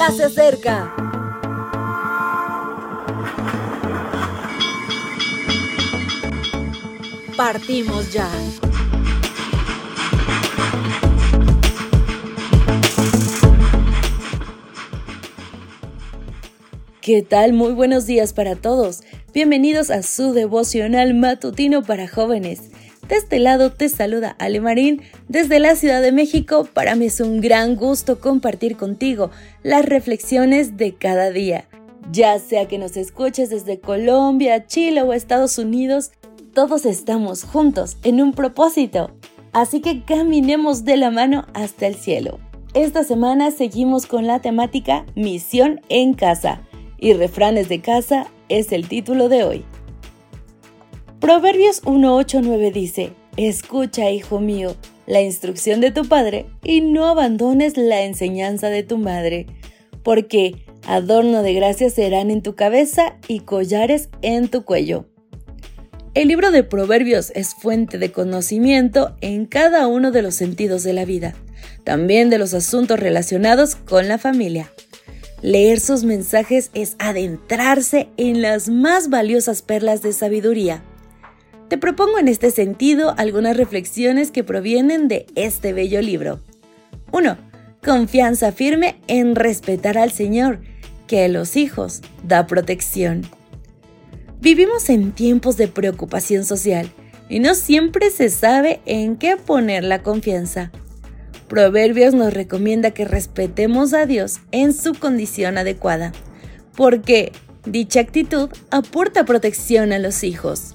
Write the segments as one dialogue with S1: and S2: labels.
S1: ya se acerca. Partimos ya. ¿Qué tal? Muy buenos días para todos. Bienvenidos a su devocional matutino para jóvenes. De este lado te saluda Ale Marín desde la Ciudad de México. Para mí es un gran gusto compartir contigo las reflexiones de cada día. Ya sea que nos escuches desde Colombia, Chile o Estados Unidos, todos estamos juntos en un propósito. Así que caminemos de la mano hasta el cielo. Esta semana seguimos con la temática Misión en casa y refranes de casa es el título de hoy. Proverbios 1.8.9 dice, Escucha, hijo mío, la instrucción de tu padre y no abandones la enseñanza de tu madre, porque adorno de gracia serán en tu cabeza y collares en tu cuello. El libro de Proverbios es fuente de conocimiento en cada uno de los sentidos de la vida, también de los asuntos relacionados con la familia. Leer sus mensajes es adentrarse en las más valiosas perlas de sabiduría te propongo en este sentido algunas reflexiones que provienen de este bello libro. 1. Confianza firme en respetar al Señor, que a los hijos da protección. Vivimos en tiempos de preocupación social y no siempre se sabe en qué poner la confianza. Proverbios nos recomienda que respetemos a Dios en su condición adecuada, porque dicha actitud aporta protección a los hijos.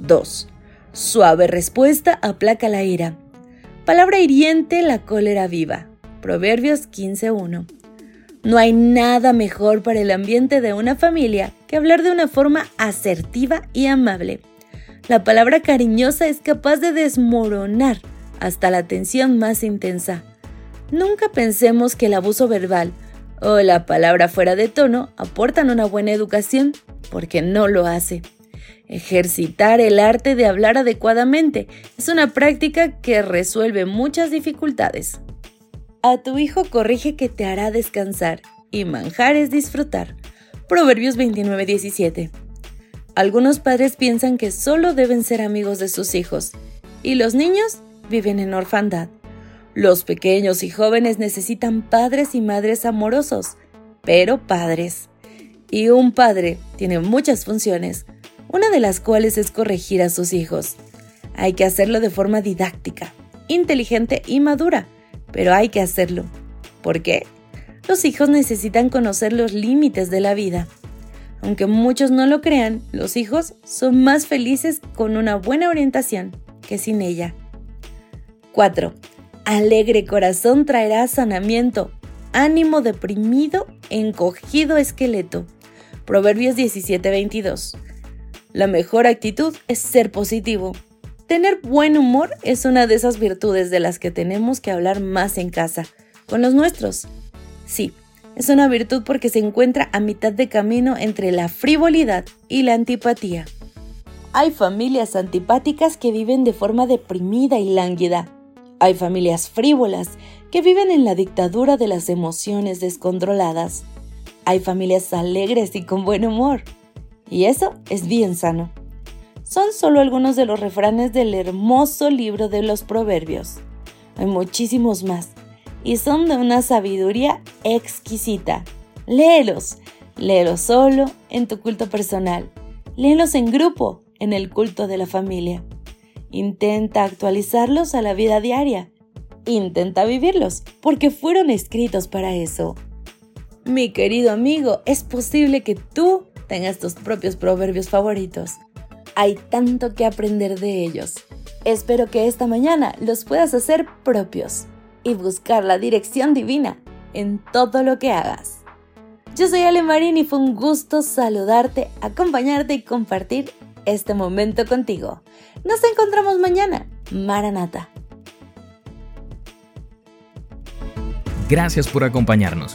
S1: 2. Suave respuesta aplaca la ira. Palabra hiriente, la cólera viva. Proverbios 15.1. No hay nada mejor para el ambiente de una familia que hablar de una forma asertiva y amable. La palabra cariñosa es capaz de desmoronar hasta la tensión más intensa. Nunca pensemos que el abuso verbal o la palabra fuera de tono aportan una buena educación, porque no lo hace. Ejercitar el arte de hablar adecuadamente es una práctica que resuelve muchas dificultades. A tu hijo corrige que te hará descansar y manjar es disfrutar. Proverbios 29:17. Algunos padres piensan que solo deben ser amigos de sus hijos y los niños viven en orfandad. Los pequeños y jóvenes necesitan padres y madres amorosos, pero padres. Y un padre tiene muchas funciones, una de las cuales es corregir a sus hijos. Hay que hacerlo de forma didáctica, inteligente y madura, pero hay que hacerlo. ¿Por qué? Los hijos necesitan conocer los límites de la vida. Aunque muchos no lo crean, los hijos son más felices con una buena orientación que sin ella. 4. Alegre corazón traerá sanamiento, ánimo deprimido, encogido esqueleto. Proverbios 17:22. La mejor actitud es ser positivo. Tener buen humor es una de esas virtudes de las que tenemos que hablar más en casa, con los nuestros. Sí, es una virtud porque se encuentra a mitad de camino entre la frivolidad y la antipatía. Hay familias antipáticas que viven de forma deprimida y lánguida. Hay familias frívolas que viven en la dictadura de las emociones descontroladas. Hay familias alegres y con buen humor. Y eso es bien sano. Son solo algunos de los refranes del hermoso libro de los proverbios. Hay muchísimos más y son de una sabiduría exquisita. Léelos, léelos solo en tu culto personal, léelos en grupo en el culto de la familia. Intenta actualizarlos a la vida diaria. Intenta vivirlos, porque fueron escritos para eso. Mi querido amigo, es posible que tú tengas tus propios proverbios favoritos. Hay tanto que aprender de ellos. Espero que esta mañana los puedas hacer propios y buscar la dirección divina en todo lo que hagas. Yo soy Ale Marín y fue un gusto saludarte, acompañarte y compartir este momento contigo. Nos encontramos mañana. Maranata.
S2: Gracias por acompañarnos.